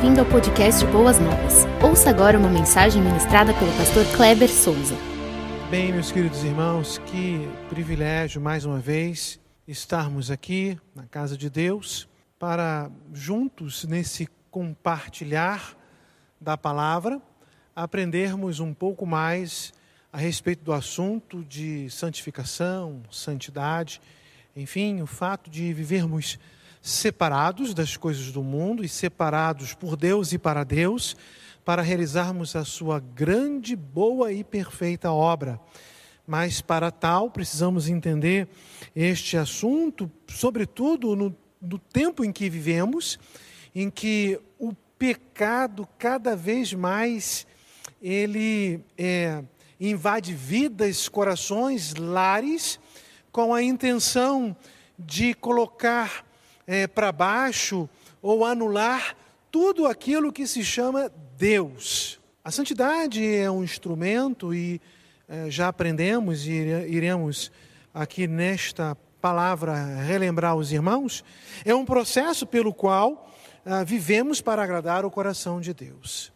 bem-vindo ao podcast Boas Novas. Ouça agora uma mensagem ministrada pelo pastor Kleber Souza. Bem, meus queridos irmãos, que privilégio mais uma vez estarmos aqui na casa de Deus para juntos nesse compartilhar da palavra aprendermos um pouco mais a respeito do assunto de santificação, santidade, enfim, o fato de vivermos separados das coisas do mundo e separados por Deus e para Deus, para realizarmos a sua grande, boa e perfeita obra. Mas para tal precisamos entender este assunto, sobretudo no, no tempo em que vivemos, em que o pecado cada vez mais ele é, invade vidas, corações, lares, com a intenção de colocar é, para baixo ou anular tudo aquilo que se chama Deus. A santidade é um instrumento e é, já aprendemos e iremos aqui nesta palavra relembrar os irmãos, é um processo pelo qual ah, vivemos para agradar o coração de Deus.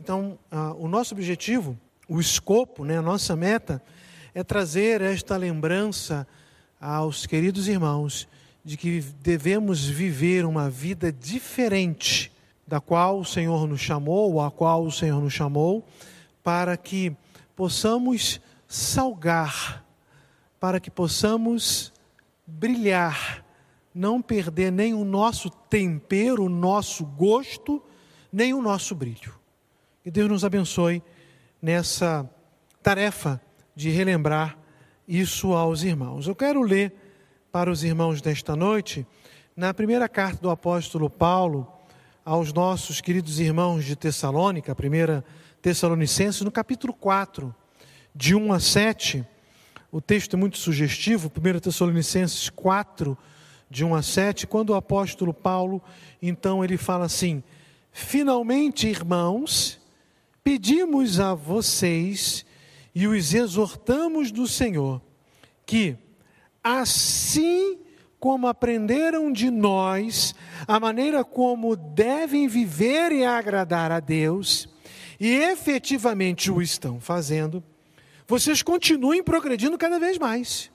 Então, ah, o nosso objetivo, o escopo, né, a nossa meta, é trazer esta lembrança aos queridos irmãos de que devemos viver uma vida diferente da qual o Senhor nos chamou, ou a qual o Senhor nos chamou, para que possamos salgar, para que possamos brilhar, não perder nem o nosso tempero, o nosso gosto, nem o nosso brilho. Que Deus nos abençoe nessa tarefa de relembrar isso aos irmãos. Eu quero ler para os irmãos desta noite, na primeira carta do apóstolo Paulo aos nossos queridos irmãos de Tessalônica, a primeira Tessalonicenses, no capítulo 4, de 1 a 7. O texto é muito sugestivo, 1 Tessalonicenses 4, de 1 a 7, quando o apóstolo Paulo, então, ele fala assim: Finalmente, irmãos, pedimos a vocês e os exortamos do Senhor que, assim como aprenderam de nós a maneira como devem viver e agradar a Deus, e efetivamente o estão fazendo, vocês continuem progredindo cada vez mais.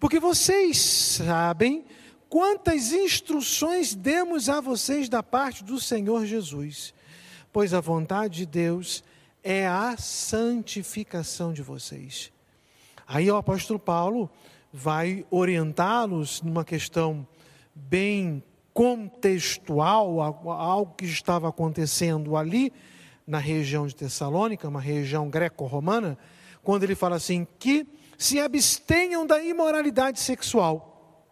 Porque vocês sabem quantas instruções demos a vocês da parte do Senhor Jesus. Pois a vontade de Deus é a santificação de vocês. Aí o apóstolo Paulo vai orientá-los numa questão bem contextual, algo que estava acontecendo ali na região de Tessalônica, uma região greco-romana, quando ele fala assim: que se abstenham da imoralidade sexual,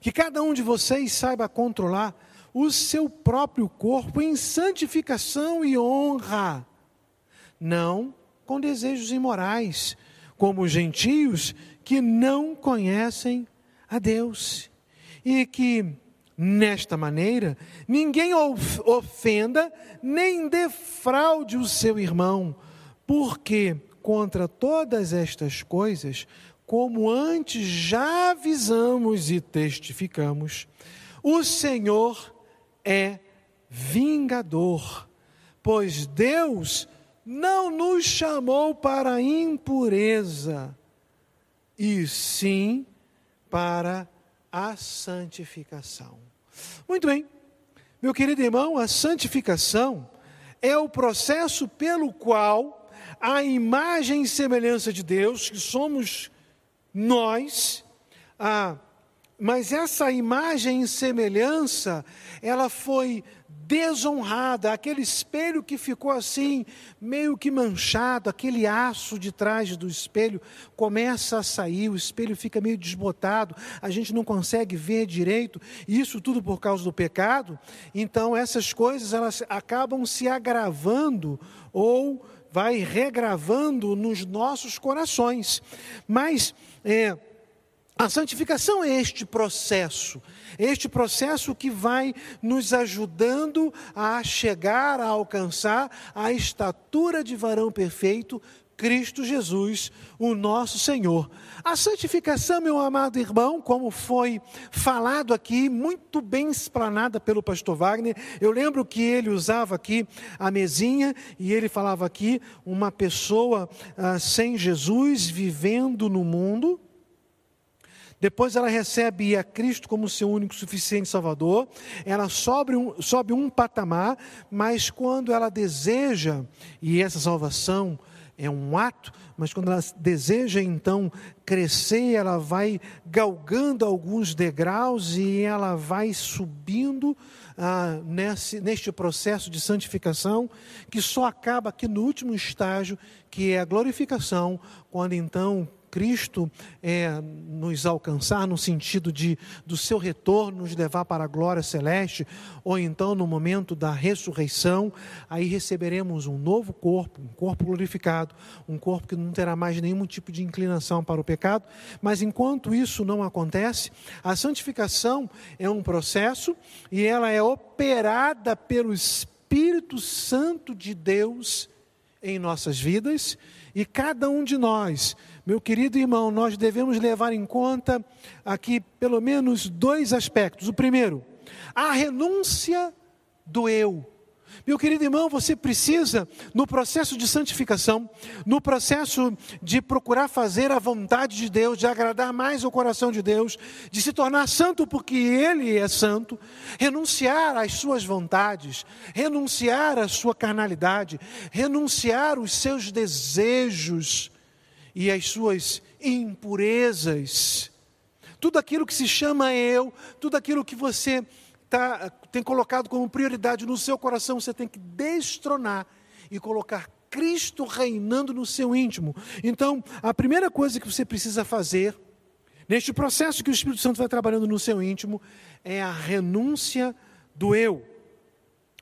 que cada um de vocês saiba controlar o seu próprio corpo em santificação e honra, não com desejos imorais, como os gentios que não conhecem a Deus. E que, nesta maneira, ninguém ofenda nem defraude o seu irmão, porque contra todas estas coisas, como antes já avisamos e testificamos, o Senhor é vingador, pois Deus não nos chamou para impureza, e sim para a santificação. Muito bem, meu querido irmão, a santificação é o processo pelo qual a imagem e semelhança de Deus, que somos nós, ah, mas essa imagem e semelhança, ela foi desonrada, aquele espelho que ficou assim, meio que manchado, aquele aço de trás do espelho começa a sair, o espelho fica meio desbotado, a gente não consegue ver direito, isso tudo por causa do pecado. Então essas coisas elas acabam se agravando ou vai regravando nos nossos corações. Mas é, a santificação é este processo, este processo que vai nos ajudando a chegar, a alcançar a estatura de varão perfeito Cristo Jesus, o nosso Senhor. A santificação, meu amado irmão, como foi falado aqui, muito bem explanada pelo pastor Wagner, eu lembro que ele usava aqui a mesinha e ele falava aqui uma pessoa ah, sem Jesus vivendo no mundo. Depois ela recebe a Cristo como seu único suficiente Salvador. Ela sobe um, sobe um patamar, mas quando ela deseja, e essa salvação é um ato, mas quando ela deseja então crescer, ela vai galgando alguns degraus e ela vai subindo ah, nesse, neste processo de santificação, que só acaba aqui no último estágio, que é a glorificação, quando então Cristo é, nos alcançar no sentido de do seu retorno nos levar para a glória celeste, ou então no momento da ressurreição, aí receberemos um novo corpo, um corpo glorificado, um corpo que não terá mais nenhum tipo de inclinação para o pecado. Mas enquanto isso não acontece, a santificação é um processo e ela é operada pelo Espírito Santo de Deus em nossas vidas e cada um de nós meu querido irmão, nós devemos levar em conta aqui pelo menos dois aspectos. O primeiro, a renúncia do eu. Meu querido irmão, você precisa, no processo de santificação, no processo de procurar fazer a vontade de Deus, de agradar mais o coração de Deus, de se tornar santo porque Ele é santo, renunciar às suas vontades, renunciar à sua carnalidade, renunciar os seus desejos e as suas impurezas. Tudo aquilo que se chama eu, tudo aquilo que você tá, tem colocado como prioridade no seu coração, você tem que destronar e colocar Cristo reinando no seu íntimo. Então, a primeira coisa que você precisa fazer, neste processo que o Espírito Santo vai trabalhando no seu íntimo, é a renúncia do eu.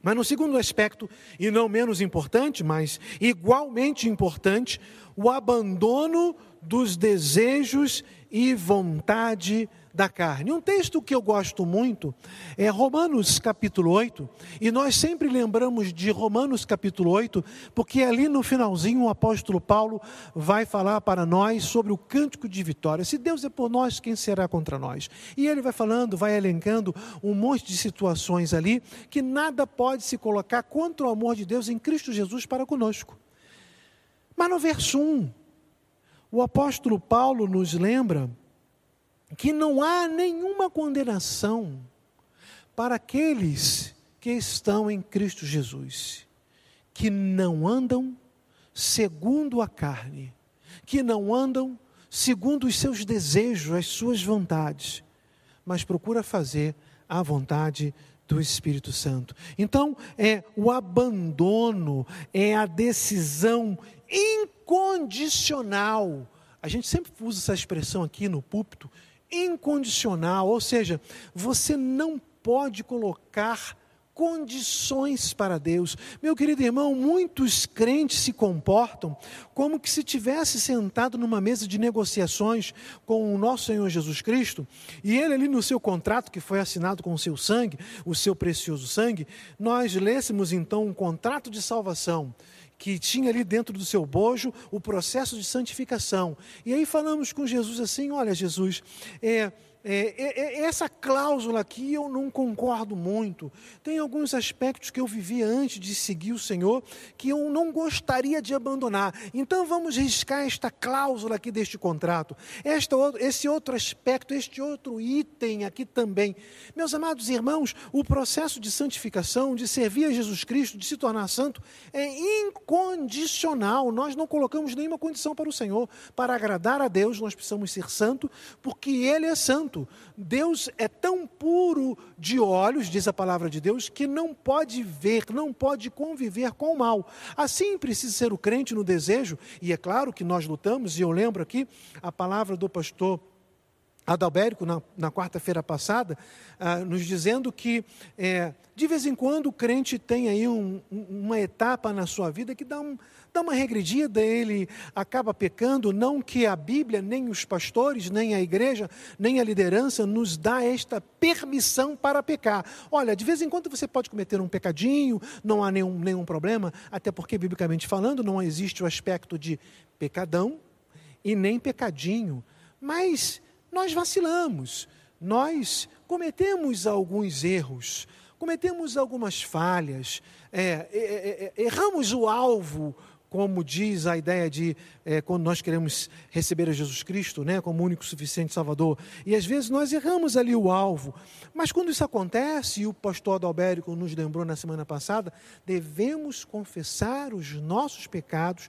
Mas no segundo aspecto, e não menos importante, mas igualmente importante, o abandono dos desejos e vontade da carne. Um texto que eu gosto muito é Romanos capítulo 8, e nós sempre lembramos de Romanos capítulo 8, porque ali no finalzinho o apóstolo Paulo vai falar para nós sobre o cântico de vitória. Se Deus é por nós, quem será contra nós? E ele vai falando, vai elencando um monte de situações ali que nada pode se colocar contra o amor de Deus em Cristo Jesus para conosco. Mas no verso 1, o apóstolo Paulo nos lembra que não há nenhuma condenação para aqueles que estão em Cristo Jesus, que não andam segundo a carne, que não andam segundo os seus desejos, as suas vontades, mas procura fazer a vontade do Espírito Santo. Então, é o abandono, é a decisão incondicional. A gente sempre usa essa expressão aqui no púlpito, incondicional, ou seja, você não pode colocar condições para Deus. Meu querido irmão, muitos crentes se comportam como que se tivesse sentado numa mesa de negociações com o nosso Senhor Jesus Cristo, e ele ali no seu contrato que foi assinado com o seu sangue, o seu precioso sangue, nós lêssemos então um contrato de salvação que tinha ali dentro do seu bojo o processo de santificação. E aí falamos com Jesus assim: olha, Jesus, é é, é, é, essa cláusula aqui eu não concordo muito. Tem alguns aspectos que eu vivi antes de seguir o Senhor que eu não gostaria de abandonar. Então vamos riscar esta cláusula aqui deste contrato. Esta, esse outro aspecto, este outro item aqui também. Meus amados irmãos, o processo de santificação, de servir a Jesus Cristo, de se tornar santo, é incondicional. Nós não colocamos nenhuma condição para o Senhor. Para agradar a Deus, nós precisamos ser santo, porque Ele é santo santo. Deus é tão puro de olhos, diz a palavra de Deus, que não pode ver, não pode conviver com o mal. Assim precisa ser o crente no desejo, e é claro que nós lutamos, e eu lembro aqui a palavra do pastor Adalbérico, na, na quarta-feira passada, ah, nos dizendo que é, de vez em quando o crente tem aí um, uma etapa na sua vida que dá, um, dá uma regredida, ele acaba pecando, não que a Bíblia, nem os pastores, nem a igreja, nem a liderança nos dá esta permissão para pecar. Olha, de vez em quando você pode cometer um pecadinho, não há nenhum, nenhum problema, até porque, biblicamente falando, não existe o aspecto de pecadão e nem pecadinho. Mas nós vacilamos, nós cometemos alguns erros, cometemos algumas falhas, é, é, é, é, erramos o alvo, como diz a ideia de é, quando nós queremos receber a Jesus Cristo, né, como único suficiente Salvador. E às vezes nós erramos ali o alvo. Mas quando isso acontece, e o pastor Adalbérico nos lembrou na semana passada, devemos confessar os nossos pecados,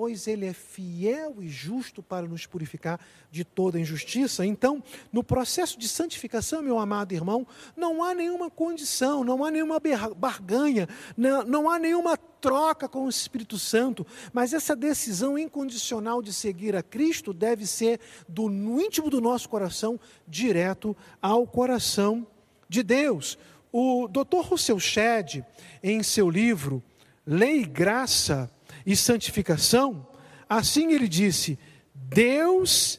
pois Ele é fiel e justo para nos purificar de toda injustiça. Então, no processo de santificação, meu amado irmão, não há nenhuma condição, não há nenhuma barganha, não, não há nenhuma troca com o Espírito Santo, mas essa decisão incondicional de seguir a Cristo deve ser do no íntimo do nosso coração, direto ao coração de Deus. O Dr. Russell Shedd, em seu livro Lei e Graça, e santificação, assim ele disse: Deus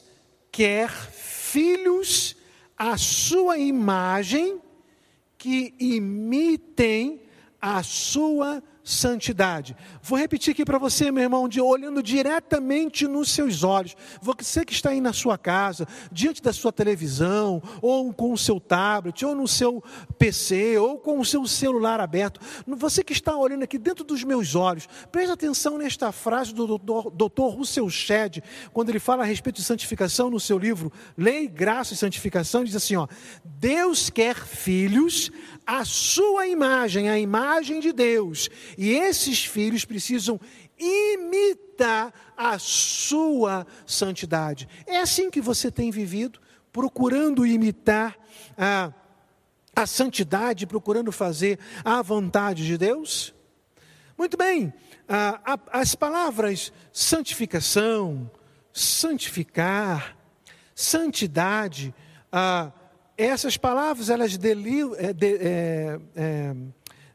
quer filhos à sua imagem que imitem a sua santidade. Vou repetir aqui para você, meu irmão, de, olhando diretamente nos seus olhos. Você que está aí na sua casa, diante da sua televisão, ou com o seu tablet, ou no seu PC, ou com o seu celular aberto. Você que está olhando aqui dentro dos meus olhos, preste atenção nesta frase do Dr. Russell Shedd, quando ele fala a respeito de santificação no seu livro Lei, Graça e Santificação, diz assim: ó, Deus quer filhos a sua imagem, a imagem de Deus. E esses filhos precisam imitar a sua santidade. É assim que você tem vivido, procurando imitar a, a santidade, procurando fazer a vontade de Deus? Muito bem, a, a, as palavras santificação, santificar, santidade, a, essas palavras, elas deli, é, de, é, é,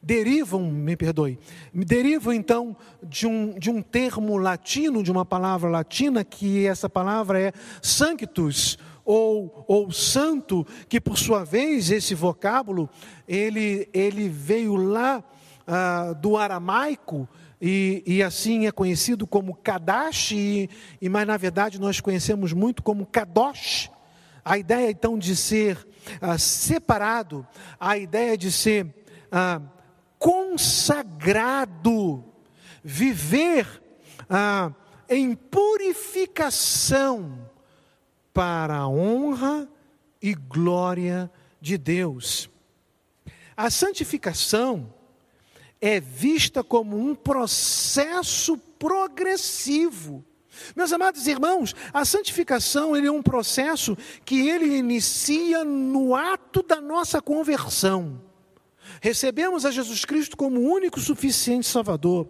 derivam, me perdoe, derivam então de um, de um termo latino, de uma palavra latina, que essa palavra é sanctus, ou, ou santo, que por sua vez, esse vocábulo, ele, ele veio lá ah, do aramaico, e, e, assim é conhecido como Kadash, e, e, mas na verdade nós conhecemos muito como Kadosh, a ideia então de ser ah, separado, a ideia de ser ah, consagrado, viver ah, em purificação para a honra e glória de Deus. A santificação é vista como um processo progressivo meus amados irmãos, a santificação ele é um processo que ele inicia no ato da nossa conversão. Recebemos a Jesus Cristo como único suficiente Salvador.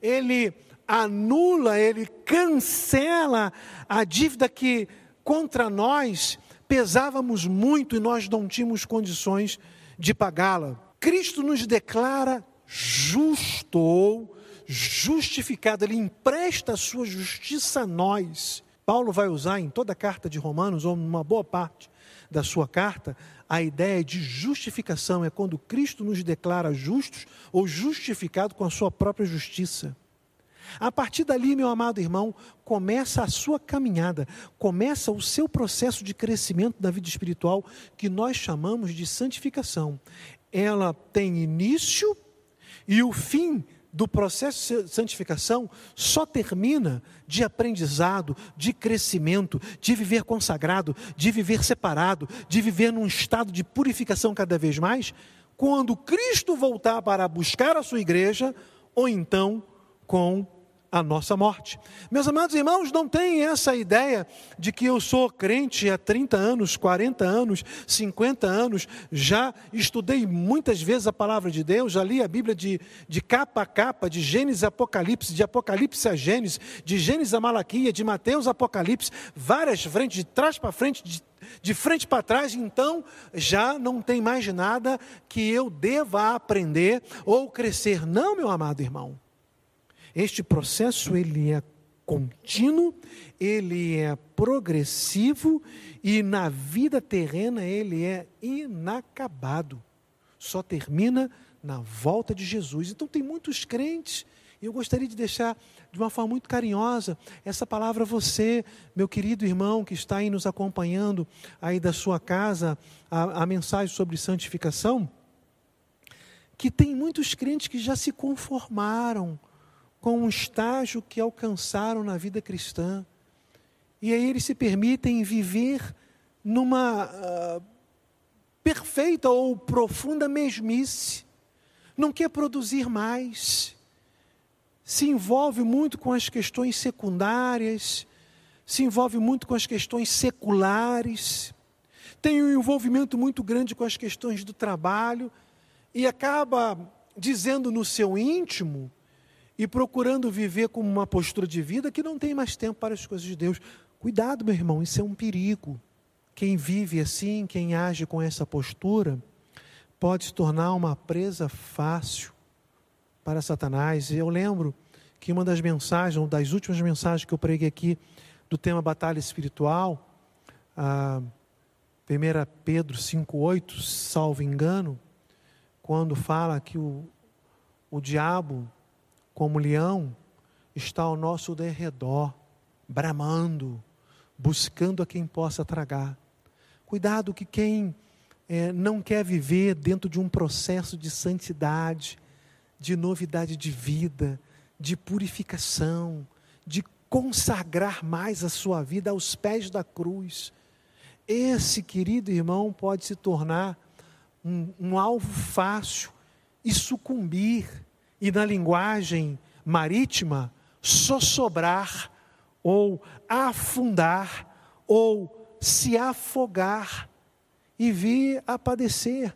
Ele anula, ele cancela a dívida que contra nós pesávamos muito e nós não tínhamos condições de pagá-la. Cristo nos declara justo justificado, ele empresta a sua justiça a nós. Paulo vai usar em toda a carta de Romanos, ou numa boa parte da sua carta, a ideia de justificação é quando Cristo nos declara justos ou justificado com a sua própria justiça. A partir dali, meu amado irmão, começa a sua caminhada, começa o seu processo de crescimento da vida espiritual, que nós chamamos de santificação. Ela tem início e o fim do processo de santificação só termina de aprendizado, de crescimento, de viver consagrado, de viver separado, de viver num estado de purificação cada vez mais, quando Cristo voltar para buscar a sua igreja, ou então com a nossa morte. Meus amados irmãos, não tem essa ideia de que eu sou crente há 30 anos, 40 anos, 50 anos, já estudei muitas vezes a palavra de Deus, já li a Bíblia de, de capa a capa, de Gênesis a Apocalipse, de Apocalipse a Gênesis, de Gênesis a Malaquia, de Mateus a Apocalipse, várias frentes, de trás para frente, de de frente para trás, então já não tem mais nada que eu deva aprender ou crescer. Não, meu amado irmão. Este processo ele é contínuo, ele é progressivo e na vida terrena ele é inacabado. Só termina na volta de Jesus. Então tem muitos crentes, e eu gostaria de deixar de uma forma muito carinhosa essa palavra a você, meu querido irmão que está aí nos acompanhando aí da sua casa, a, a mensagem sobre santificação, que tem muitos crentes que já se conformaram com um estágio que alcançaram na vida cristã. E aí eles se permitem viver numa uh, perfeita ou profunda mesmice. Não quer produzir mais se envolve muito com as questões secundárias, se envolve muito com as questões seculares, tem um envolvimento muito grande com as questões do trabalho e acaba dizendo no seu íntimo e procurando viver com uma postura de vida que não tem mais tempo para as coisas de Deus. Cuidado, meu irmão, isso é um perigo. Quem vive assim, quem age com essa postura, pode se tornar uma presa fácil para Satanás. E eu lembro que uma das mensagens, uma das últimas mensagens que eu preguei aqui do tema batalha espiritual, a 1 Pedro 5,8, salvo engano, quando fala que o, o diabo, como leão, está ao nosso derredor, bramando, buscando a quem possa tragar. Cuidado que quem é, não quer viver dentro de um processo de santidade, de novidade de vida, de purificação, de consagrar mais a sua vida aos pés da cruz. Esse querido irmão pode se tornar um, um alvo fácil e sucumbir, e na linguagem marítima, sossobrar, ou afundar, ou se afogar e vir a padecer.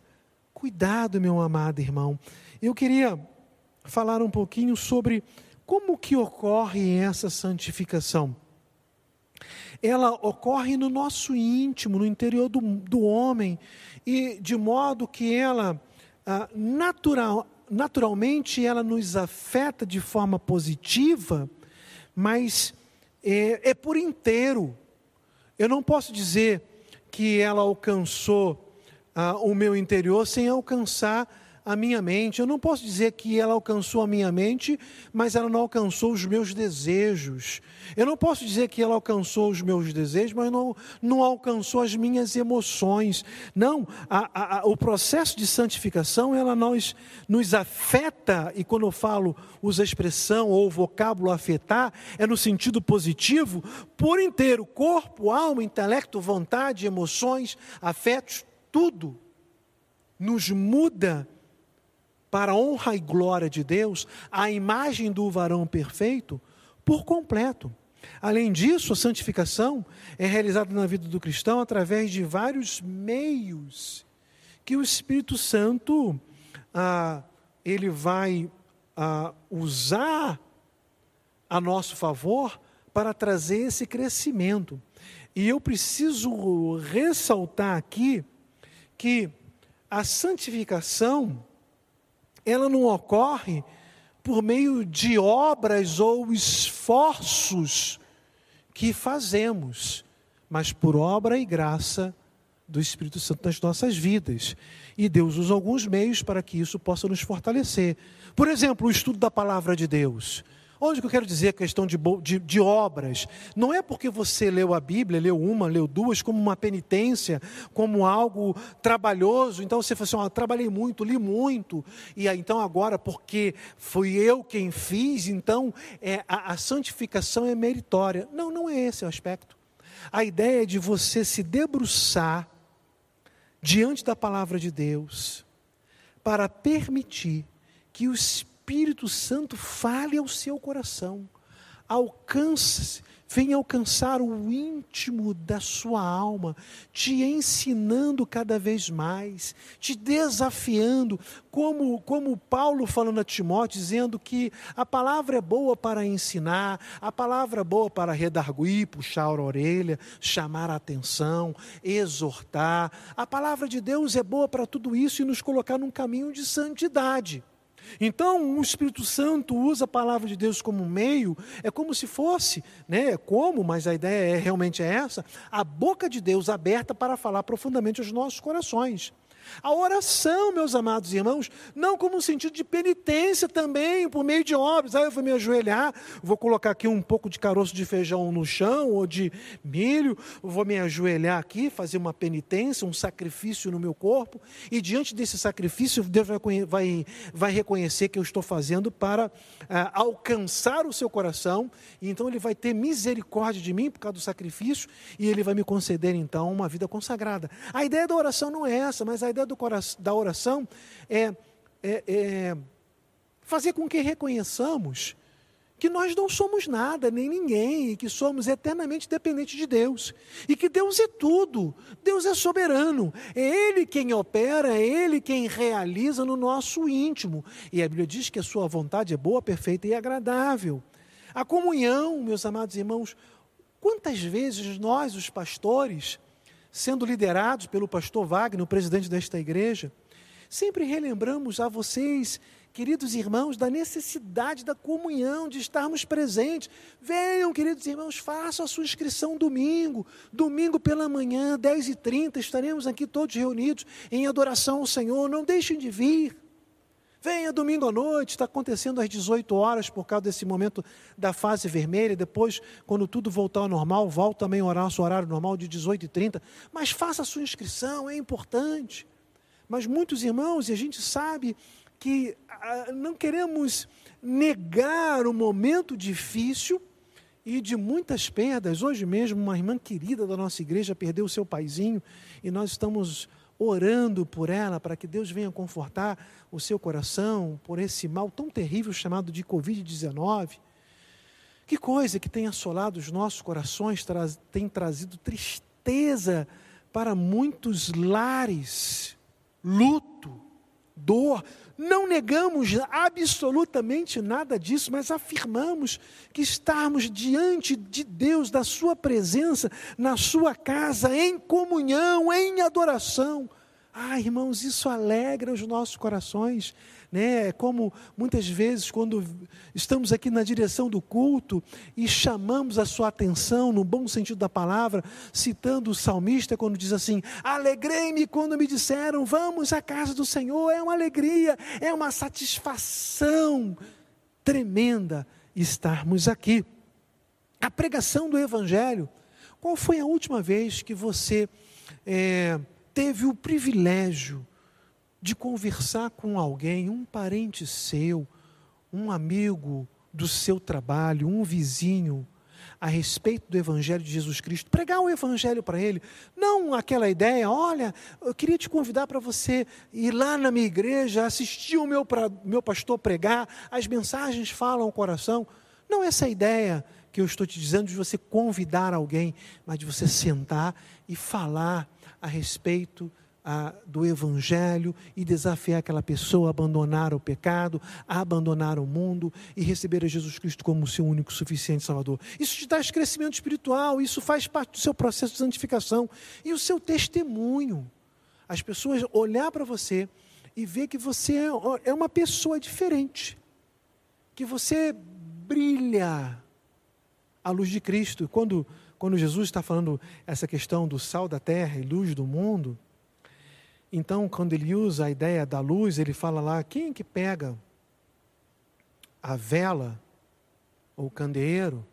Cuidado, meu amado irmão. Eu queria falar um pouquinho sobre como que ocorre essa santificação. Ela ocorre no nosso íntimo, no interior do, do homem, e de modo que ela, ah, natural, naturalmente, ela nos afeta de forma positiva, mas é, é por inteiro. Eu não posso dizer que ela alcançou ah, o meu interior sem alcançar a minha mente. Eu não posso dizer que ela alcançou a minha mente, mas ela não alcançou os meus desejos. Eu não posso dizer que ela alcançou os meus desejos, mas não, não alcançou as minhas emoções. Não, a, a, o processo de santificação, ela nos, nos afeta, e quando eu falo, usa a expressão ou vocábulo afetar, é no sentido positivo, por inteiro, corpo, alma, intelecto, vontade, emoções, afetos, tudo nos muda para a honra e glória de Deus, a imagem do varão perfeito, por completo. Além disso, a santificação é realizada na vida do cristão através de vários meios que o Espírito Santo ah, ele vai ah, usar a nosso favor para trazer esse crescimento. E eu preciso ressaltar aqui que a santificação ela não ocorre por meio de obras ou esforços que fazemos, mas por obra e graça do Espírito Santo nas nossas vidas. E Deus usa alguns meios para que isso possa nos fortalecer. Por exemplo, o estudo da palavra de Deus. Onde que eu quero dizer a questão de, de, de, obras? Não é porque você leu a Bíblia, leu uma, leu duas, como uma penitência, como algo trabalhoso. Então você fala assim: oh, trabalhei muito, li muito, e então agora, porque fui eu quem fiz, então é, a, a santificação é meritória. Não, não é esse o aspecto. A ideia é de você se debruçar diante da palavra de Deus para permitir que o Espírito Espírito Santo fale ao seu coração, alcance, venha alcançar o íntimo da sua alma, te ensinando cada vez mais, te desafiando, como, como Paulo falando a Timóteo, dizendo que a palavra é boa para ensinar, a palavra é boa para redarguir, puxar a orelha, chamar a atenção, exortar. A palavra de Deus é boa para tudo isso e nos colocar num caminho de santidade. Então, o Espírito Santo usa a palavra de Deus como meio, é como se fosse, né, é como, mas a ideia é realmente é essa, a boca de Deus aberta para falar profundamente aos nossos corações. A oração, meus amados irmãos, não como um sentido de penitência também, por meio de obras. Ah, eu vou me ajoelhar, vou colocar aqui um pouco de caroço de feijão no chão ou de milho, vou me ajoelhar aqui, fazer uma penitência, um sacrifício no meu corpo, e diante desse sacrifício, Deus vai, vai, vai reconhecer que eu estou fazendo para ah, alcançar o seu coração, e então Ele vai ter misericórdia de mim por causa do sacrifício, e Ele vai me conceder então uma vida consagrada. A ideia da oração não é essa, mas a ideia do da oração é, é, é fazer com que reconheçamos que nós não somos nada, nem ninguém, e que somos eternamente dependentes de Deus. E que Deus é tudo, Deus é soberano, é Ele quem opera, é Ele quem realiza no nosso íntimo. E a Bíblia diz que a Sua vontade é boa, perfeita e agradável. A comunhão, meus amados irmãos, quantas vezes nós, os pastores, sendo liderados pelo pastor Wagner, o presidente desta igreja, sempre relembramos a vocês, queridos irmãos, da necessidade da comunhão, de estarmos presentes. Venham, queridos irmãos, façam a sua inscrição domingo, domingo pela manhã, 10h30, estaremos aqui todos reunidos em adoração ao Senhor. Não deixem de vir. Venha domingo à noite, está acontecendo às 18 horas por causa desse momento da fase vermelha. Depois, quando tudo voltar ao normal, volta também a orar seu horário normal de 18h30. Mas faça a sua inscrição, é importante. Mas muitos irmãos, e a gente sabe que ah, não queremos negar o momento difícil e de muitas perdas. Hoje mesmo, uma irmã querida da nossa igreja perdeu o seu paizinho e nós estamos orando por ela, para que Deus venha confortar o seu coração por esse mal tão terrível chamado de Covid-19. Que coisa que tem assolado os nossos corações, tem trazido tristeza para muitos lares, luto, dor. Não negamos absolutamente nada disso, mas afirmamos que estarmos diante de Deus, da Sua presença, na Sua casa, em comunhão, em adoração. Ah, irmãos, isso alegra os nossos corações né? É como muitas vezes quando estamos aqui na direção do culto e chamamos a sua atenção no bom sentido da palavra, citando o salmista quando diz assim: "Alegrei-me quando me disseram: vamos à casa do Senhor". É uma alegria, é uma satisfação tremenda estarmos aqui. A pregação do evangelho. Qual foi a última vez que você é, teve o privilégio de conversar com alguém, um parente seu, um amigo do seu trabalho, um vizinho, a respeito do Evangelho de Jesus Cristo, pregar o Evangelho para ele, não aquela ideia, olha, eu queria te convidar para você ir lá na minha igreja, assistir o meu, pra, meu pastor pregar, as mensagens falam ao coração. Não essa ideia que eu estou te dizendo de você convidar alguém, mas de você sentar e falar a respeito a, do Evangelho e desafiar aquela pessoa a abandonar o pecado, a abandonar o mundo e receber a Jesus Cristo como seu único suficiente Salvador. Isso te traz crescimento espiritual, isso faz parte do seu processo de santificação e o seu testemunho. As pessoas olhar para você e ver que você é, é uma pessoa diferente, que você brilha à luz de Cristo. Quando, quando Jesus está falando essa questão do sal da terra e luz do mundo, então, quando ele usa a ideia da luz, ele fala lá: quem que pega a vela ou o candeeiro,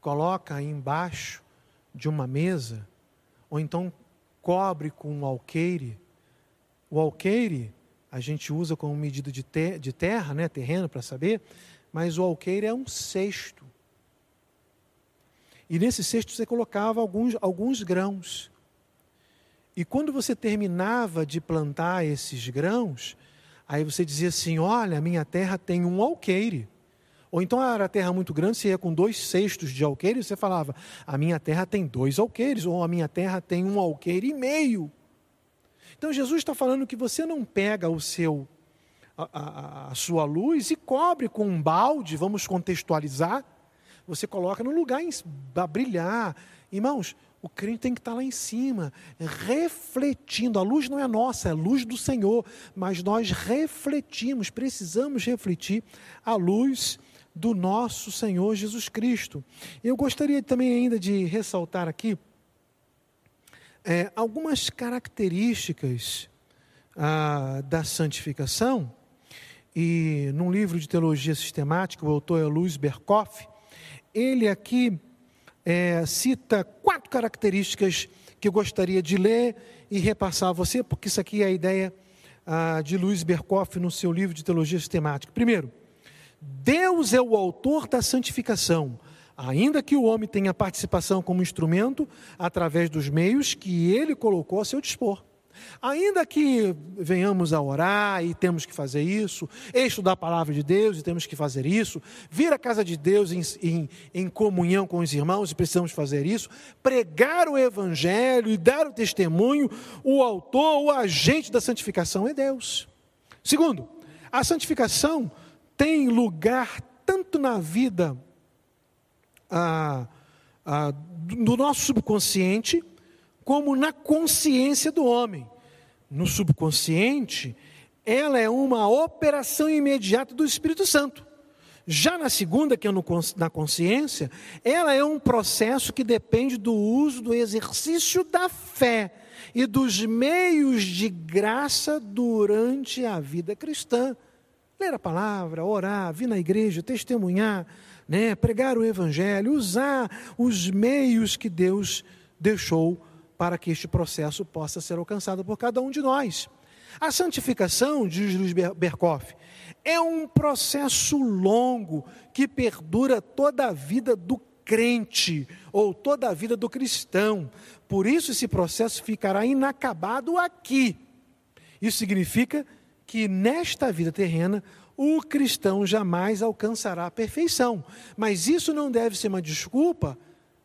coloca embaixo de uma mesa, ou então cobre com um alqueire. O alqueire a gente usa como medida de, te de terra, né, terreno, para saber, mas o alqueire é um cesto. E nesse cesto você colocava alguns, alguns grãos. E quando você terminava de plantar esses grãos, aí você dizia assim: Olha, minha terra tem um alqueire. Ou então era terra muito grande, você ia com dois cestos de alqueire, você falava, a minha terra tem dois alqueires, ou a minha terra tem um alqueire e meio. Então Jesus está falando que você não pega o seu a, a, a, sua luz e cobre com um balde, vamos contextualizar, você coloca no lugar a brilhar. Irmãos, o crente tem que estar lá em cima, refletindo. A luz não é nossa, é a luz do Senhor, mas nós refletimos, precisamos refletir a luz do nosso Senhor Jesus Cristo. Eu gostaria também ainda de ressaltar aqui é, algumas características ah, da santificação. E num livro de teologia sistemática, o autor é Luiz Berkoff, ele aqui é, cita quatro características que eu gostaria de ler e repassar a você, porque isso aqui é a ideia ah, de Luiz Berkoff no seu livro de teologia sistemática. Primeiro, Deus é o autor da santificação, ainda que o homem tenha participação como instrumento através dos meios que ele colocou a seu dispor. Ainda que venhamos a orar e temos que fazer isso, estudar a palavra de Deus e temos que fazer isso, vir à casa de Deus em, em, em, comunhão com os irmãos e precisamos fazer isso, pregar o Evangelho e dar o testemunho, o autor, o agente da santificação é Deus. Segundo, a santificação tem lugar tanto na vida ah, ah, do nosso subconsciente, como na consciência do homem. No subconsciente, ela é uma operação imediata do Espírito Santo. Já na segunda, que é no, na consciência, ela é um processo que depende do uso do exercício da fé e dos meios de graça durante a vida cristã. Ler a palavra, orar, vir na igreja, testemunhar, né, pregar o evangelho, usar os meios que Deus deixou para que este processo possa ser alcançado por cada um de nós. A santificação, diz Luiz Berkoff, é um processo longo que perdura toda a vida do crente ou toda a vida do cristão. Por isso, esse processo ficará inacabado aqui. Isso significa que nesta vida terrena o cristão jamais alcançará a perfeição. Mas isso não deve ser uma desculpa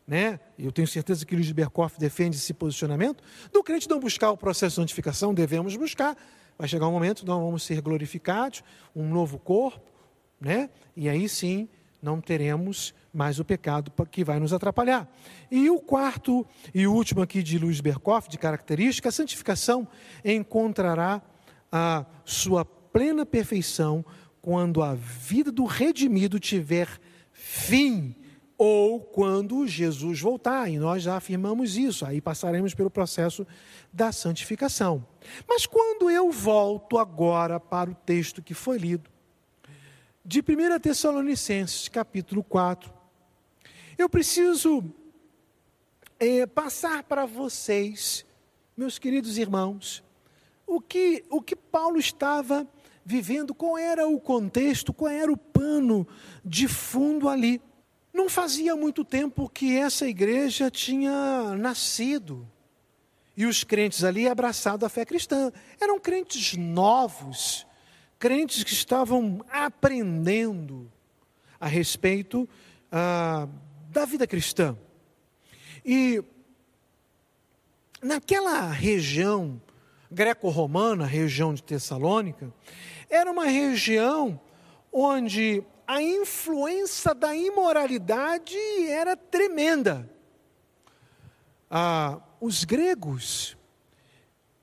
né? Eu tenho certeza que Luiz Berkoff defende esse posicionamento, do crente não buscar o processo de santificação, devemos buscar. Vai chegar um momento, nós vamos ser glorificados, um novo corpo, né? E aí sim não teremos mais o pecado que vai nos atrapalhar. E o quarto e último aqui de Luiz Berkoff, de característica, a santificação encontrará a sua plena perfeição quando a vida do redimido tiver fim ou quando Jesus voltar, e nós já afirmamos isso, aí passaremos pelo processo da santificação. Mas quando eu volto agora para o texto que foi lido, de 1 Tessalonicenses, capítulo 4, eu preciso é, passar para vocês, meus queridos irmãos, o que, o que Paulo estava vivendo, qual era o contexto, qual era o pano de fundo ali. Não fazia muito tempo que essa igreja tinha nascido. E os crentes ali abraçado a fé cristã. Eram crentes novos, crentes que estavam aprendendo a respeito ah, da vida cristã. E naquela região greco-romana, região de Tessalônica, era uma região onde a influência da imoralidade era tremenda. Ah, os gregos,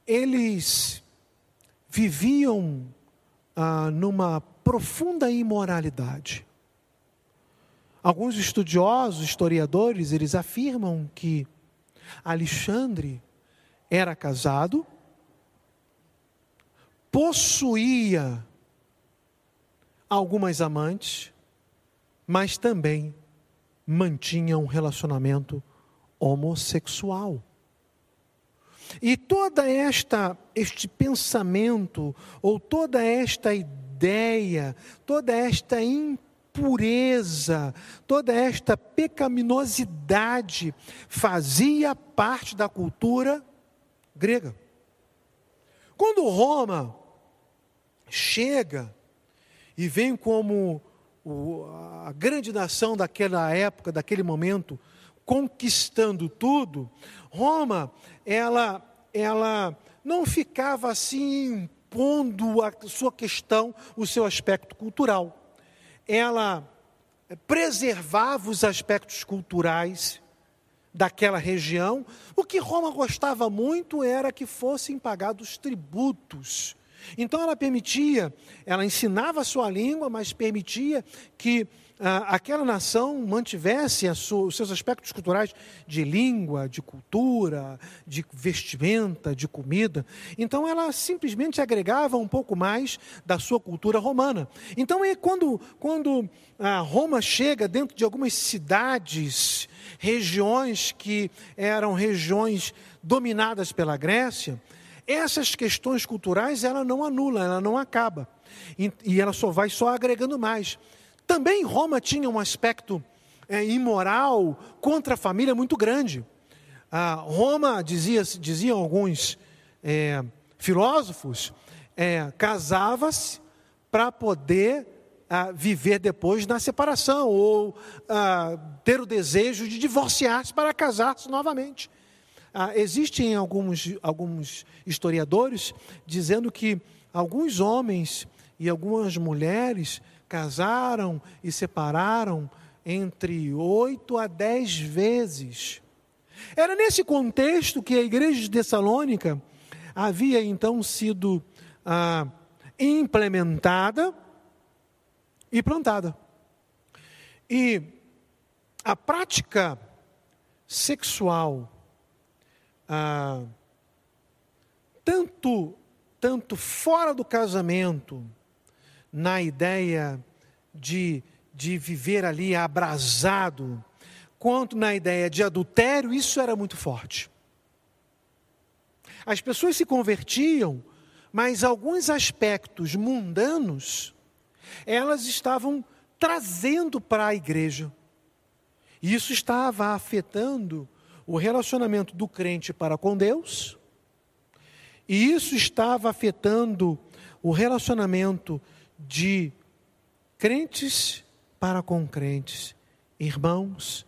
eles viviam ah, numa profunda imoralidade. Alguns estudiosos, historiadores, eles afirmam que Alexandre era casado, possuía algumas amantes, mas também mantinha um relacionamento homossexual. E toda esta este pensamento ou toda esta ideia, toda esta impureza, toda esta pecaminosidade fazia parte da cultura grega. Quando Roma chega e vem como o, a grande nação daquela época, daquele momento, conquistando tudo, Roma, ela, ela não ficava assim impondo a sua questão, o seu aspecto cultural. Ela preservava os aspectos culturais daquela região. O que Roma gostava muito era que fossem pagados tributos. Então ela permitia, ela ensinava a sua língua, mas permitia que ah, aquela nação mantivesse sua, os seus aspectos culturais de língua, de cultura, de vestimenta, de comida. Então ela simplesmente agregava um pouco mais da sua cultura romana. Então é quando, quando ah, Roma chega dentro de algumas cidades, regiões que eram regiões dominadas pela Grécia, essas questões culturais ela não anula, ela não acaba. E, e ela só vai só agregando mais. Também Roma tinha um aspecto é, imoral contra a família muito grande. Ah, Roma, dizia, diziam alguns é, filósofos, é, casava-se para poder ah, viver depois na separação, ou ah, ter o desejo de divorciar-se para casar-se novamente. Ah, existem alguns, alguns historiadores dizendo que alguns homens e algumas mulheres casaram e separaram entre oito a dez vezes. Era nesse contexto que a igreja de Tessalônica havia então sido ah, implementada e plantada. E a prática sexual, ah, tanto, tanto fora do casamento, na ideia de, de viver ali abrasado, quanto na ideia de adultério, isso era muito forte. As pessoas se convertiam, mas alguns aspectos mundanos elas estavam trazendo para a igreja. E isso estava afetando o relacionamento do crente para com Deus, e isso estava afetando o relacionamento de crentes para com crentes, irmãos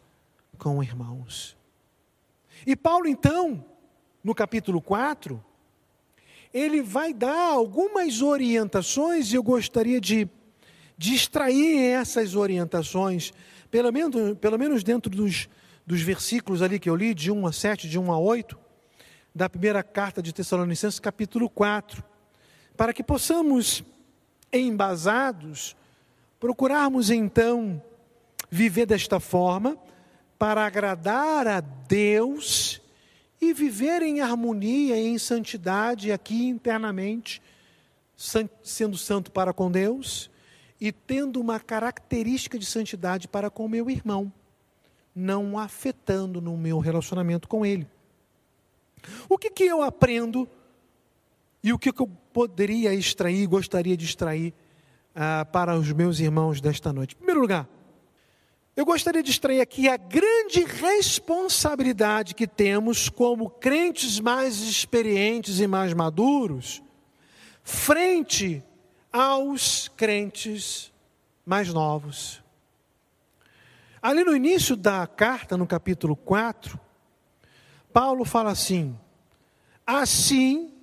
com irmãos. E Paulo, então, no capítulo 4, ele vai dar algumas orientações e eu gostaria de, extrair essas orientações, pelo menos, pelo menos dentro dos, dos versículos ali que eu li, de 1 a 7, de 1 a 8, da primeira carta de Tessalonicenses, capítulo 4, para que possamos embasados, procurarmos então viver desta forma para agradar a Deus e viver em harmonia e em santidade aqui internamente, sendo santo para com Deus e tendo uma característica de santidade para com meu irmão, não afetando no meu relacionamento com ele. O que, que eu aprendo e o que eu poderia extrair, gostaria de extrair ah, para os meus irmãos desta noite? Em primeiro lugar, eu gostaria de extrair aqui a grande responsabilidade que temos como crentes mais experientes e mais maduros, frente aos crentes mais novos. Ali no início da carta, no capítulo 4, Paulo fala assim: Assim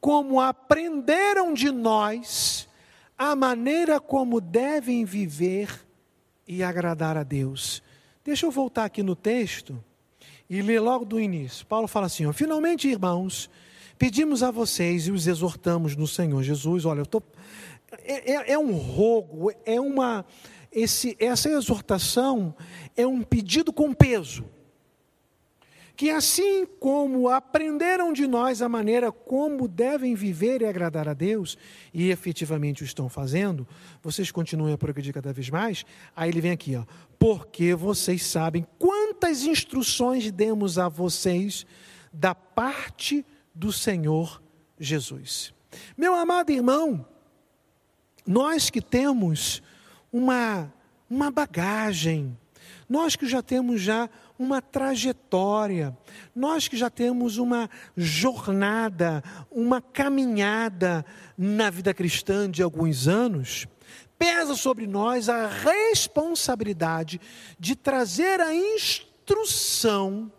como aprenderam de nós a maneira como devem viver e agradar a Deus. Deixa eu voltar aqui no texto e ler logo do início. Paulo fala assim: ó, finalmente, irmãos, pedimos a vocês e os exortamos no Senhor Jesus. Olha, eu tô, é, é, é um rogo, é uma. Esse, essa exortação é um pedido com peso que assim como aprenderam de nós a maneira como devem viver e agradar a Deus, e efetivamente o estão fazendo, vocês continuem a progredir cada vez mais. Aí ele vem aqui, ó, porque vocês sabem quantas instruções demos a vocês da parte do Senhor Jesus. Meu amado irmão, nós que temos uma, uma bagagem, nós que já temos já uma trajetória, nós que já temos uma jornada, uma caminhada na vida cristã de alguns anos, pesa sobre nós a responsabilidade de trazer a instrução,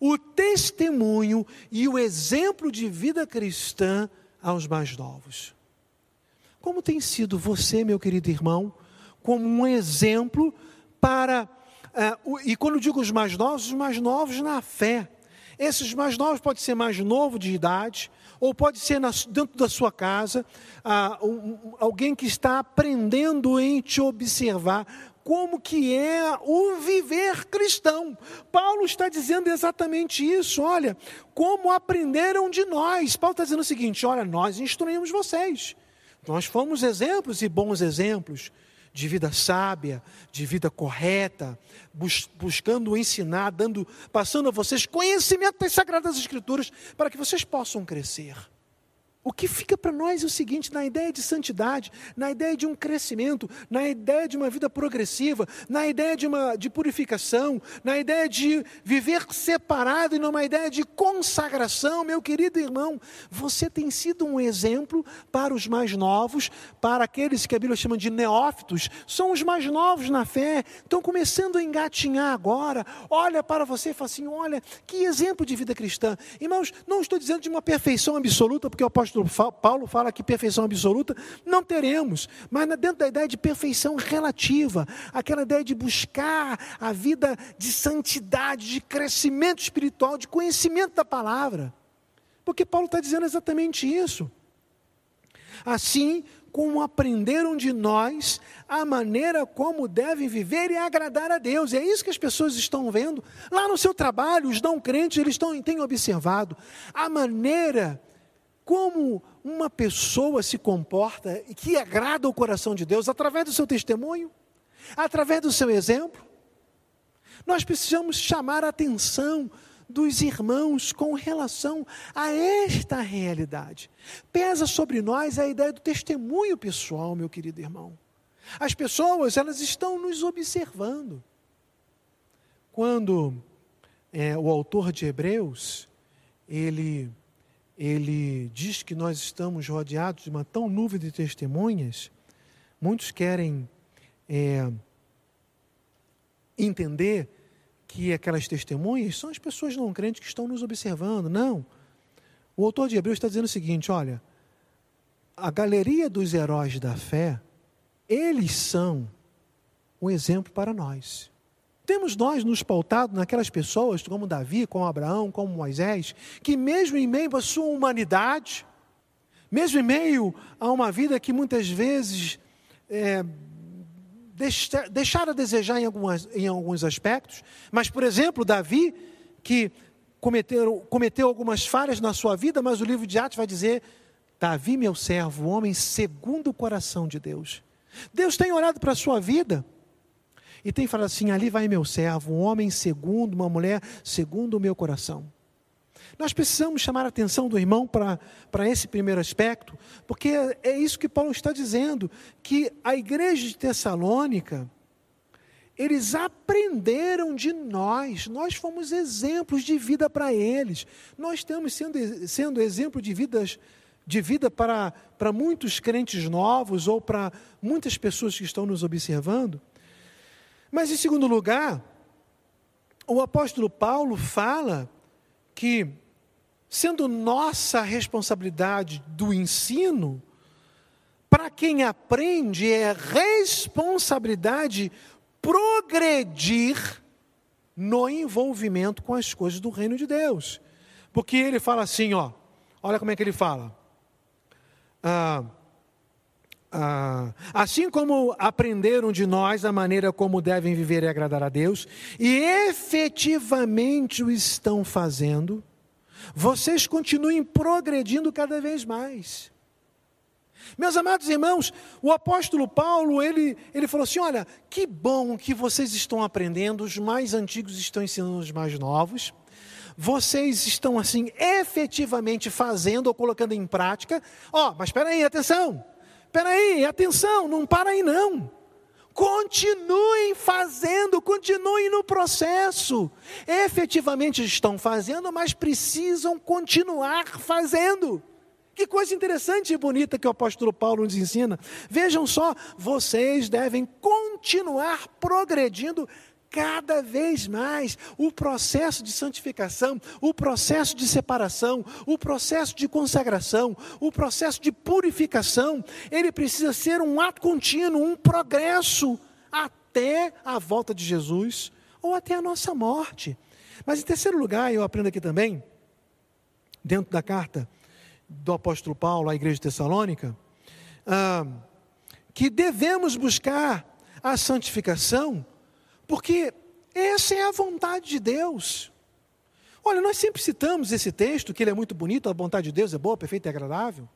o testemunho e o exemplo de vida cristã aos mais novos. Como tem sido você, meu querido irmão, como um exemplo para. Uh, e quando digo os mais novos, os mais novos na fé. Esses mais novos pode ser mais novo de idade, ou pode ser na, dentro da sua casa, uh, um, alguém que está aprendendo em te observar como que é o viver cristão. Paulo está dizendo exatamente isso. Olha, como aprenderam de nós. Paulo está dizendo o seguinte: olha, nós instruímos vocês. Nós fomos exemplos e bons exemplos de vida sábia, de vida correta, bus buscando ensinar, dando, passando a vocês conhecimento das Sagradas Escrituras para que vocês possam crescer. O que fica para nós é o seguinte: na ideia de santidade, na ideia de um crescimento, na ideia de uma vida progressiva, na ideia de, uma, de purificação, na ideia de viver separado e numa ideia de consagração, meu querido irmão, você tem sido um exemplo para os mais novos, para aqueles que a Bíblia chama de neófitos, são os mais novos na fé, estão começando a engatinhar agora. Olha para você e fala assim: olha, que exemplo de vida cristã. Irmãos, não estou dizendo de uma perfeição absoluta, porque o apóstolo apóstolo Paulo fala que perfeição absoluta não teremos, mas dentro da ideia de perfeição relativa, aquela ideia de buscar a vida de santidade, de crescimento espiritual, de conhecimento da palavra. Porque Paulo está dizendo exatamente isso. Assim como aprenderam de nós a maneira como devem viver e agradar a Deus. E é isso que as pessoas estão vendo lá no seu trabalho, os não crentes, eles estão, têm observado a maneira como uma pessoa se comporta e que agrada o coração de Deus através do seu testemunho, através do seu exemplo. Nós precisamos chamar a atenção dos irmãos com relação a esta realidade. Pesa sobre nós a ideia do testemunho pessoal, meu querido irmão. As pessoas, elas estão nos observando. Quando é, o autor de Hebreus, ele ele diz que nós estamos rodeados de uma tão nuvem de testemunhas, muitos querem é, entender que aquelas testemunhas são as pessoas não crentes que estão nos observando. Não. O autor de Hebreus está dizendo o seguinte: olha, a galeria dos heróis da fé, eles são um exemplo para nós. Temos nós nos pautado naquelas pessoas, como Davi, como Abraão, como Moisés, que mesmo em meio à sua humanidade, mesmo em meio a uma vida que muitas vezes é, deixa, deixaram a desejar em, algumas, em alguns aspectos, mas, por exemplo, Davi, que cometeu, cometeu algumas falhas na sua vida, mas o livro de Atos vai dizer: Davi, meu servo, homem segundo o coração de Deus. Deus tem orado para a sua vida. E tem falado assim: ali vai meu servo, um homem segundo, uma mulher segundo o meu coração. Nós precisamos chamar a atenção do irmão para, esse primeiro aspecto, porque é isso que Paulo está dizendo: que a igreja de Tessalônica, eles aprenderam de nós, nós fomos exemplos de vida para eles, nós estamos sendo, sendo exemplo de vidas de vida para, para muitos crentes novos ou para muitas pessoas que estão nos observando. Mas, em segundo lugar, o apóstolo Paulo fala que, sendo nossa responsabilidade do ensino, para quem aprende é responsabilidade progredir no envolvimento com as coisas do reino de Deus. Porque ele fala assim, ó, olha como é que ele fala. Ah, ah, assim como aprenderam de nós a maneira como devem viver e agradar a Deus, e efetivamente o estão fazendo, vocês continuem progredindo cada vez mais. Meus amados irmãos, o apóstolo Paulo, ele, ele falou assim: olha, que bom que vocês estão aprendendo, os mais antigos estão ensinando os mais novos, vocês estão assim efetivamente fazendo ou colocando em prática. Ó, oh, mas espera aí, atenção! Espera aí, atenção, não para aí não. Continuem fazendo, continuem no processo. Efetivamente estão fazendo, mas precisam continuar fazendo. Que coisa interessante e bonita que o apóstolo Paulo nos ensina. Vejam só, vocês devem continuar progredindo cada vez mais o processo de santificação, o processo de separação, o processo de consagração, o processo de purificação, ele precisa ser um ato contínuo, um progresso até a volta de Jesus ou até a nossa morte. Mas em terceiro lugar, eu aprendo aqui também, dentro da carta do apóstolo Paulo à igreja de Tessalônica, ah, que devemos buscar a santificação porque essa é a vontade de Deus. Olha, nós sempre citamos esse texto, que ele é muito bonito, a vontade de Deus é boa, perfeita e agradável.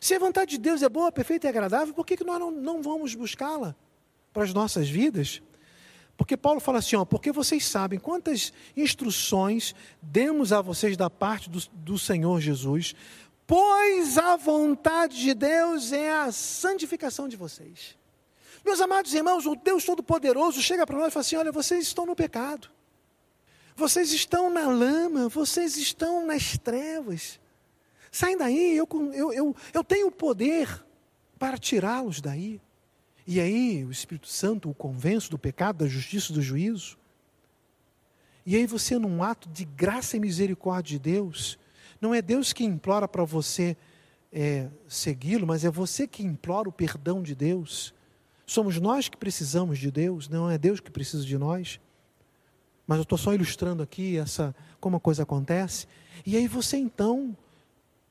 Se a vontade de Deus é boa, perfeita e agradável, por que, que nós não, não vamos buscá-la para as nossas vidas? Porque Paulo fala assim, ó, porque vocês sabem quantas instruções demos a vocês da parte do, do Senhor Jesus, pois a vontade de Deus é a santificação de vocês. Meus amados irmãos, o Deus Todo-Poderoso chega para nós e fala assim: olha, vocês estão no pecado, vocês estão na lama, vocês estão nas trevas. Saem daí, eu, eu, eu, eu tenho o poder para tirá-los daí. E aí o Espírito Santo o convence do pecado, da justiça e do juízo. E aí você, num ato de graça e misericórdia de Deus, não é Deus que implora para você é, segui-lo, mas é você que implora o perdão de Deus. Somos nós que precisamos de Deus, não é Deus que precisa de nós. Mas eu estou só ilustrando aqui essa como a coisa acontece. E aí você então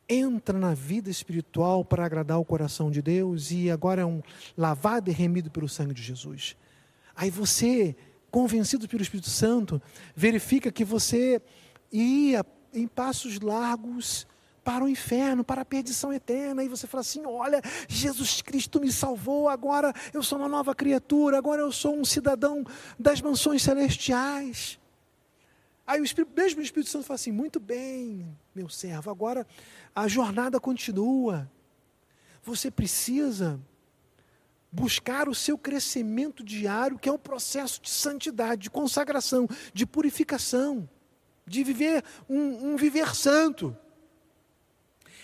entra na vida espiritual para agradar o coração de Deus e agora é um lavado e remido pelo sangue de Jesus. Aí você, convencido pelo Espírito Santo, verifica que você ia em passos largos para o inferno, para a perdição eterna. E você fala assim: olha, Jesus Cristo me salvou, agora eu sou uma nova criatura, agora eu sou um cidadão das mansões celestiais. Aí o Espírito, mesmo o Espírito Santo fala assim: muito bem, meu servo, agora a jornada continua. Você precisa buscar o seu crescimento diário, que é um processo de santidade, de consagração, de purificação, de viver um, um viver santo.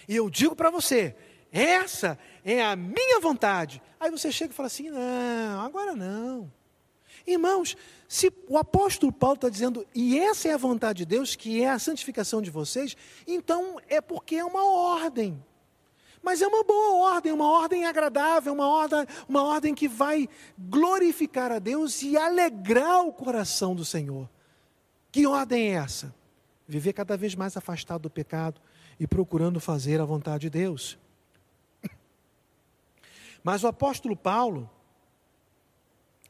E eu digo para você, essa é a minha vontade. Aí você chega e fala assim: não, agora não. Irmãos, se o apóstolo Paulo está dizendo, e essa é a vontade de Deus, que é a santificação de vocês, então é porque é uma ordem. Mas é uma boa ordem, uma ordem agradável, uma ordem, uma ordem que vai glorificar a Deus e alegrar o coração do Senhor. Que ordem é essa? Viver cada vez mais afastado do pecado, e procurando fazer a vontade de Deus. Mas o apóstolo Paulo,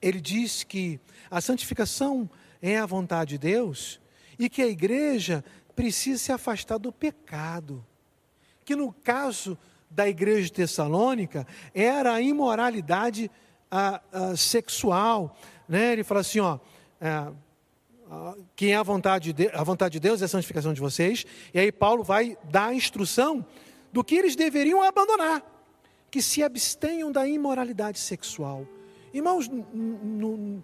ele diz que a santificação é a vontade de Deus e que a igreja precisa se afastar do pecado. Que no caso da igreja de Tessalônica era a imoralidade a, a sexual. Né? Ele fala assim: ó, é, quem é a vontade, de, a vontade de Deus é a santificação de vocês. E aí Paulo vai dar a instrução do que eles deveriam abandonar, que se abstenham da imoralidade sexual. Irmãos, no,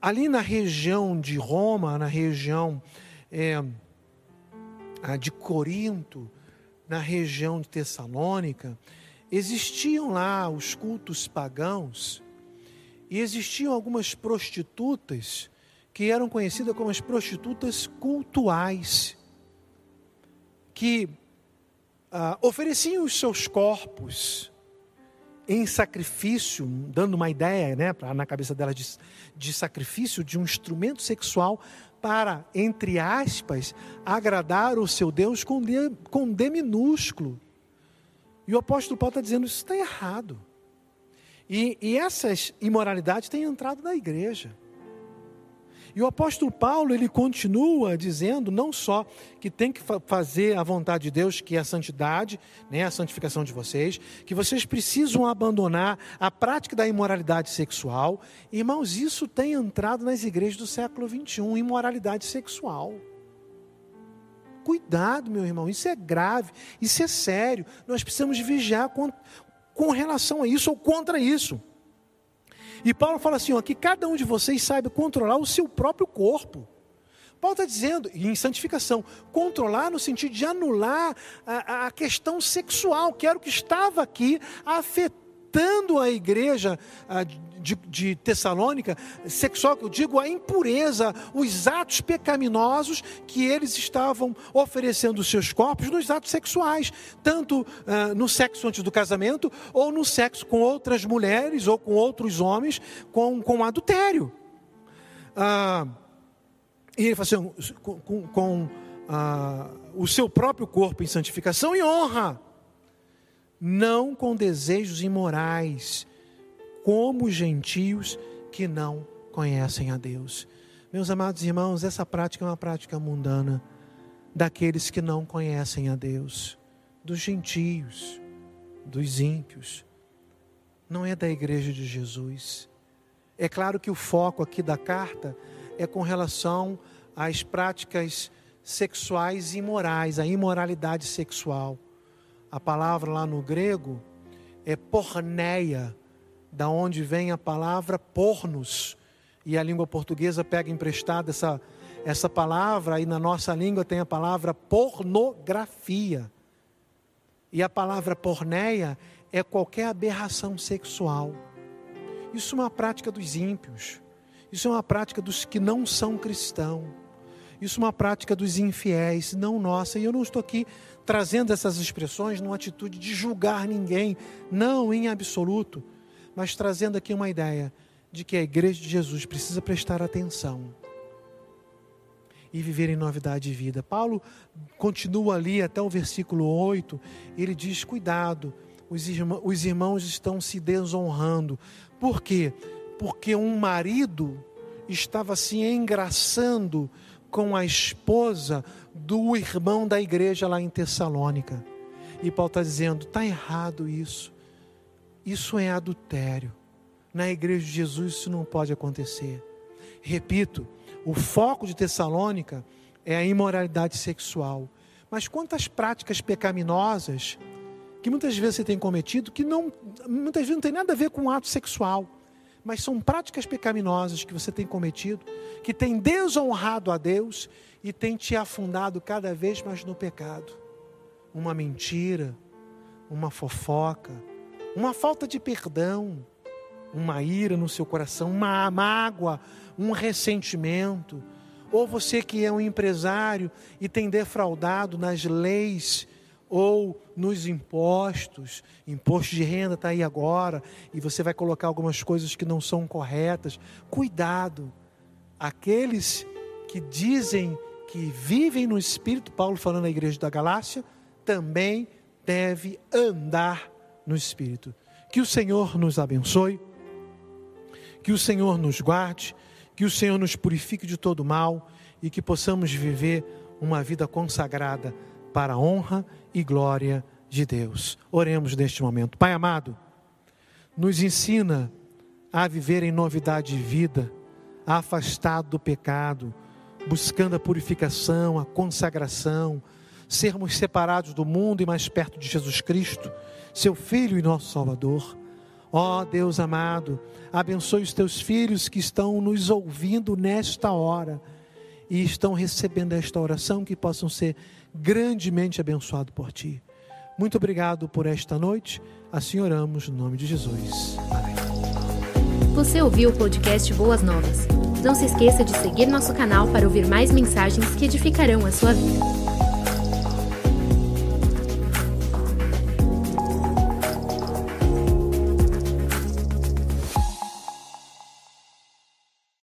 ali na região de Roma, na região é, de Corinto, na região de Tessalônica, existiam lá os cultos pagãos e existiam algumas prostitutas que eram conhecidas como as prostitutas cultuais, que ah, ofereciam os seus corpos em sacrifício, dando uma ideia né, na cabeça delas de, de sacrifício de um instrumento sexual para, entre aspas, agradar o seu Deus com D, com D minúsculo. E o apóstolo Paulo está dizendo: isso está errado. E, e essas imoralidades têm entrado na igreja. E o apóstolo Paulo, ele continua dizendo não só que tem que fazer a vontade de Deus, que é a santidade, né, a santificação de vocês, que vocês precisam abandonar a prática da imoralidade sexual. Irmãos, isso tem entrado nas igrejas do século 21, imoralidade sexual. Cuidado, meu irmão, isso é grave, isso é sério. Nós precisamos vigiar com, com relação a isso ou contra isso. E Paulo fala assim: ó, que cada um de vocês saiba controlar o seu próprio corpo, Paulo está dizendo, em santificação, controlar no sentido de anular a, a questão sexual, que era o que estava aqui afetando a igreja a, de, de Tessalônica, sexual, que eu digo, a impureza, os atos pecaminosos que eles estavam oferecendo os seus corpos nos atos sexuais, tanto uh, no sexo antes do casamento, ou no sexo com outras mulheres ou com outros homens, com, com adultério. Uh, e ele fala assim, com, com, o seu próprio corpo em santificação e honra, não com desejos imorais, como gentios que não conhecem a Deus. Meus amados irmãos, essa prática é uma prática mundana daqueles que não conhecem a Deus, dos gentios, dos ímpios. Não é da igreja de Jesus. É claro que o foco aqui da carta é com relação às práticas sexuais imorais, a imoralidade sexual. A palavra lá no grego é porneia, da onde vem a palavra pornos. E a língua portuguesa pega emprestada essa, essa palavra, e na nossa língua tem a palavra pornografia. E a palavra porneia é qualquer aberração sexual. Isso é uma prática dos ímpios. Isso é uma prática dos que não são cristãos. Isso é uma prática dos infiéis, não nossa. E eu não estou aqui trazendo essas expressões numa atitude de julgar ninguém, não em absoluto mas trazendo aqui uma ideia de que a igreja de Jesus precisa prestar atenção e viver em novidade de vida. Paulo continua ali até o versículo 8, ele diz: cuidado, os irmãos, os irmãos estão se desonrando. Por quê? Porque um marido estava se engraçando com a esposa do irmão da igreja lá em Tessalônica. E Paulo está dizendo: está errado isso. Isso é adultério. Na igreja de Jesus isso não pode acontecer. Repito, o foco de Tessalônica é a imoralidade sexual. Mas quantas práticas pecaminosas que muitas vezes você tem cometido que não, muitas vezes não tem nada a ver com o ato sexual, mas são práticas pecaminosas que você tem cometido, que tem desonrado a Deus e tem te afundado cada vez mais no pecado. Uma mentira, uma fofoca, uma falta de perdão, uma ira no seu coração, uma mágoa, um ressentimento, ou você que é um empresário e tem defraudado nas leis ou nos impostos, imposto de renda está aí agora, e você vai colocar algumas coisas que não são corretas. Cuidado, aqueles que dizem que vivem no Espírito, Paulo falando na igreja da Galácia, também deve andar no Espírito. Que o Senhor nos abençoe, que o Senhor nos guarde, que o Senhor nos purifique de todo mal e que possamos viver uma vida consagrada para a honra e glória de Deus. Oremos neste momento. Pai amado, nos ensina a viver em novidade de vida, afastado do pecado, buscando a purificação, a consagração, sermos separados do mundo e mais perto de Jesus Cristo seu Filho e nosso Salvador. Ó oh, Deus amado, abençoe os teus filhos que estão nos ouvindo nesta hora e estão recebendo esta oração, que possam ser grandemente abençoados por ti. Muito obrigado por esta noite. Assim oramos no nome de Jesus. Amém. Você ouviu o podcast Boas Novas? Não se esqueça de seguir nosso canal para ouvir mais mensagens que edificarão a sua vida.